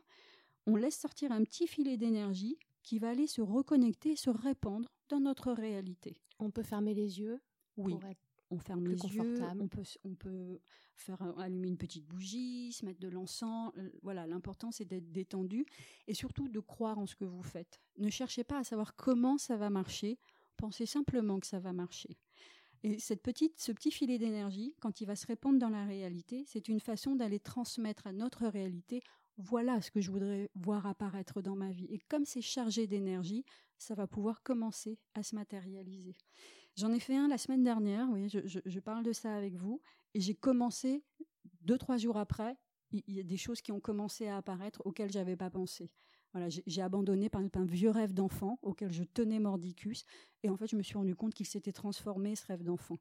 On laisse sortir un petit filet d'énergie qui va aller se reconnecter, se répandre dans notre réalité. On peut fermer les yeux Oui. pour être On ferme Plus les yeux, on peut, on peut faire allumer une petite bougie, se mettre de l'encens. euh, Voilà, l'important c'est d'être détendu et surtout de croire en ce que vous faites. Ne cherchez pas à savoir comment ça va marcher, pensez simplement que ça va marcher. Et cette petite, ce petit filet d'énergie, quand il va se répandre dans la réalité, c'est une façon d'aller transmettre à notre réalité voilà ce que je voudrais voir apparaître dans ma vie. Et comme c'est chargé d'énergie, ça va pouvoir commencer à se matérialiser. J'en ai fait un la semaine dernière, oui, je, parle de ça avec vous, et j'ai commencé, deux, trois jours après, il y a des choses qui ont commencé à apparaître auxquelles j'avais pas pensé. Voilà, j'ai j'ai abandonné par exemple un vieux rêve d'enfant auquel je tenais mordicus, et en fait je me suis rendu compte qu'il s'était transformé ce rêve d'enfant.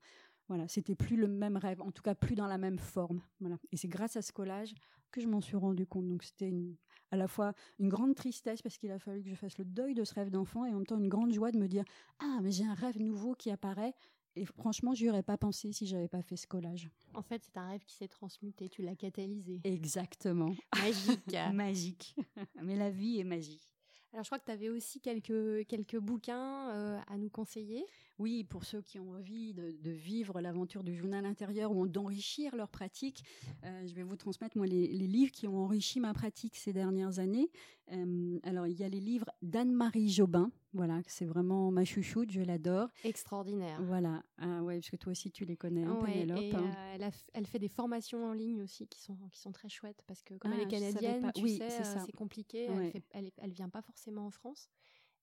Voilà, c'était plus le même rêve, en tout cas plus dans la même forme. Voilà, et c'est grâce à ce collage que je m'en suis rendu compte. Donc c'était une- à la fois une grande tristesse parce qu'il a fallu que je fasse le deuil de ce rêve d'enfant et en même temps une grande joie de me dire ah mais j'ai un rêve nouveau qui apparaît et franchement j'y aurais pas pensé si j'avais pas fait ce collage. En fait, c'est un rêve qui s'est transmuté, tu l'as catalysé. Exactement. Magique. magique. mais la vie est magique. Alors, je crois que tu avais aussi quelques, quelques bouquins euh, à nous conseiller. Oui, pour ceux qui ont envie de, de vivre l'aventure du journal intérieur ou d'enrichir leur pratique, euh, je vais vous transmettre moi les, les livres qui ont enrichi ma pratique ces dernières années. Euh, alors il y a les livres d'Anne-Marie Jobin, voilà, c'est vraiment ma chouchoute, je l'adore. Extraordinaire. Voilà, ah ouais, parce que toi aussi tu les connais, hein, Ouais, Pénélope, et, hein. euh, elle, a f- elle fait des formations en ligne aussi qui sont, qui sont très chouettes parce que comme Ah, elle est savais canadienne, tu Oui, sais, c'est compliqué. Ouais. Elle, fait, elle, elle vient pas forcément en France.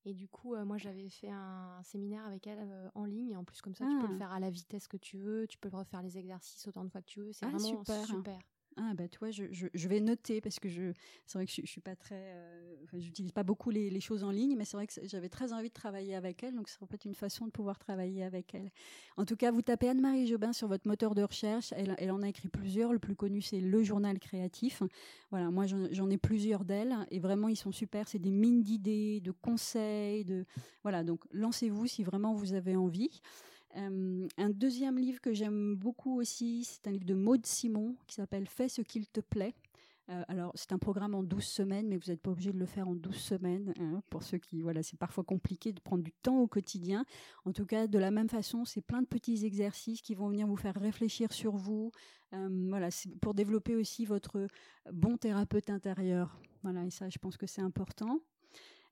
Et du coup, euh, moi, j'avais fait un séminaire avec elle euh, en ligne. Et en plus, comme ça, tu peux le Ah. faire à la vitesse que tu veux. Tu peux refaire les exercices autant de fois que tu veux. C'est Ah, vraiment super. super. Ah bah toi, je, je, je vais noter parce que je c'est vrai que je, je suis pas très, euh, j'utilise pas beaucoup les, choses en ligne, mais c'est vrai que c'est- j'avais très envie de travailler avec elle, donc serait peut-être une façon de pouvoir travailler avec elle. En tout cas, vous tapez Anne-Marie Jobin sur votre moteur de recherche. Elle, elle en a écrit plusieurs. Le plus connu, c'est Le Journal Créatif. Voilà, moi j'en ai plusieurs d'elle et vraiment ils sont super. C'est des mines d'idées, de conseils, de voilà. Donc lancez-vous si vraiment vous avez envie. Euh, un deuxième livre que j'aime beaucoup aussi, c'est un livre de Maud Simon qui s'appelle Fais ce qu'il te plaît. Euh, alors, c'est un programme en 12 semaines, mais vous n'êtes pas obligé de le faire en 12 semaines. hein, pour ceux qui, voilà, c'est parfois compliqué de prendre du temps au quotidien. En tout cas, de la même façon, c'est plein de petits exercices qui vont venir vous faire réfléchir sur vous. Euh, voilà, c'est pour développer aussi votre bon thérapeute intérieur. Voilà, et ça, je pense que c'est important.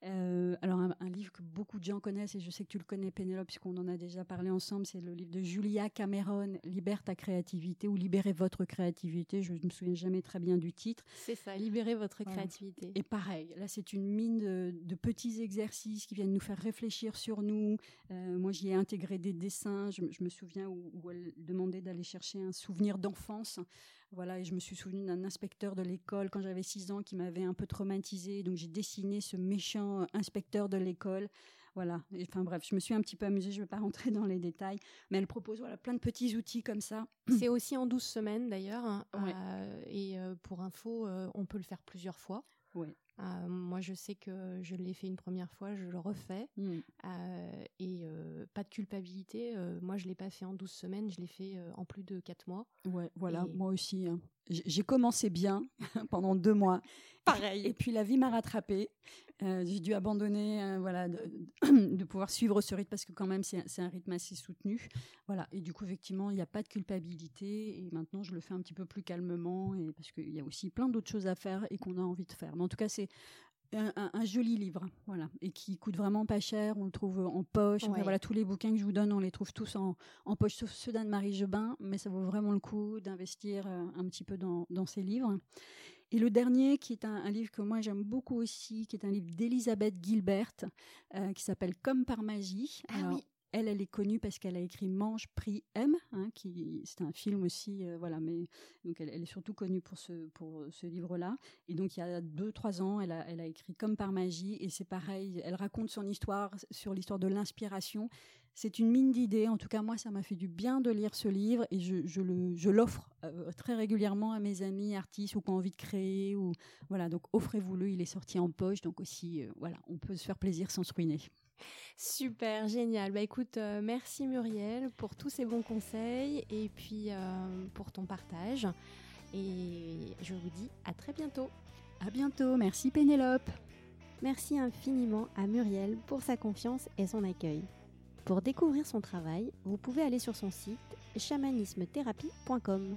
Euh, alors un, un livre que beaucoup de gens connaissent et je sais que tu le connais Pénélope puisqu'on en a déjà parlé ensemble, c'est le livre de Julia Cameron, Libère ta créativité ou Libérez votre créativité. Je ne me souviens jamais très bien du titre. C'est ça, libérer votre créativité. Et pareil, là c'est une mine de, de petits exercices qui viennent nous faire réfléchir sur nous. Euh, moi j'y ai intégré des dessins. Je, me- je me souviens où, où elle demandait d'aller chercher un souvenir d'enfance. Voilà, et je me suis souvenu d'un inspecteur de l'école quand j'avais 6 ans qui m'avait un peu traumatisé. Donc j'ai dessiné ce méchant euh, inspecteur de l'école. Voilà. Et, enfin bref, je me suis un petit peu amusée. Je ne vais pas rentrer dans les détails, mais elle propose voilà plein de petits outils comme ça. C'est aussi en 12 semaines d'ailleurs. hein, Ouais. euh, et euh, pour info, euh, on peut le faire plusieurs fois. Ouais. Euh, moi, je sais que je l'ai fait une première fois, je le refais. Mm. Euh, et euh, pas de culpabilité. moi, je l'ai pas fait en 12 semaines, je l'ai fait en plus de 4 mois. Ouais, voilà, Et- moi aussi. hein. J'ai commencé bien pendant deux mois. Pareil. Et puis la vie m'a rattrapée. Euh, j'ai dû abandonner, euh, voilà, de, de pouvoir suivre ce rythme parce que quand même c'est un- c'est un rythme assez soutenu. Voilà. Et du coup, effectivement, il n'y a pas de culpabilité. Et maintenant, je le fais un petit peu plus calmement et parce qu'il y a aussi plein d'autres choses à faire et qu'on a envie de faire. Mais en tout cas, c'est un, joli livre, voilà, et qui coûte vraiment pas cher. On le trouve en poche. voilà, tous les bouquins que je vous donne, on les trouve tous en, poche, sauf ceux d'Anne-Marie Jebin, mais ça vaut vraiment le coup d'investir euh, un petit peu dans, ces livres. Et le dernier, qui est un, livre que moi j'aime beaucoup aussi, qui est un livre d'Elisabeth Gilbert, euh, qui s'appelle Comme par magie. Ah oui. Elle, elle est connue parce qu'elle a écrit Mange, Prix, M, hein, qui c'est un film aussi, euh, voilà. Mais donc elle, est surtout connue pour ce pour ce livre-là. Et donc il y a deux trois ans, elle a elle a écrit Comme par magie et c'est pareil. Elle raconte son histoire sur l'histoire de l'inspiration. C'est une mine d'idées. En tout cas, moi, ça m'a fait du bien de lire ce livre et je, je le je l'offre euh, très régulièrement à mes amis artistes ou qui ont envie de créer ou voilà. Donc offrez-vous-le. Il est sorti en poche, donc aussi euh, voilà, on peut se faire plaisir sans se ruiner. Super, génial. Bah écoute, euh, merci Muriel pour tous ces bons conseils et puis euh, pour ton partage. Et je vous dis à très bientôt. À bientôt. Merci Pénélope. Merci infiniment à Muriel pour sa confiance et son accueil. Pour découvrir son travail, vous pouvez aller sur son site chamanismethérapie.com.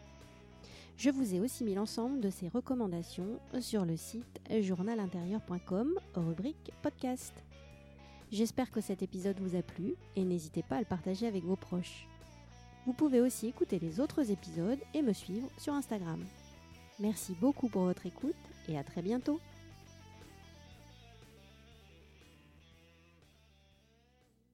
Je vous ai aussi mis l'ensemble de ses recommandations sur le site journalintérieur.com, rubrique podcast. J'espère que cet épisode vous a plu et n'hésitez pas à le partager avec vos proches. Vous pouvez aussi écouter les autres épisodes et me suivre sur Instagram. Merci beaucoup pour votre écoute et à très bientôt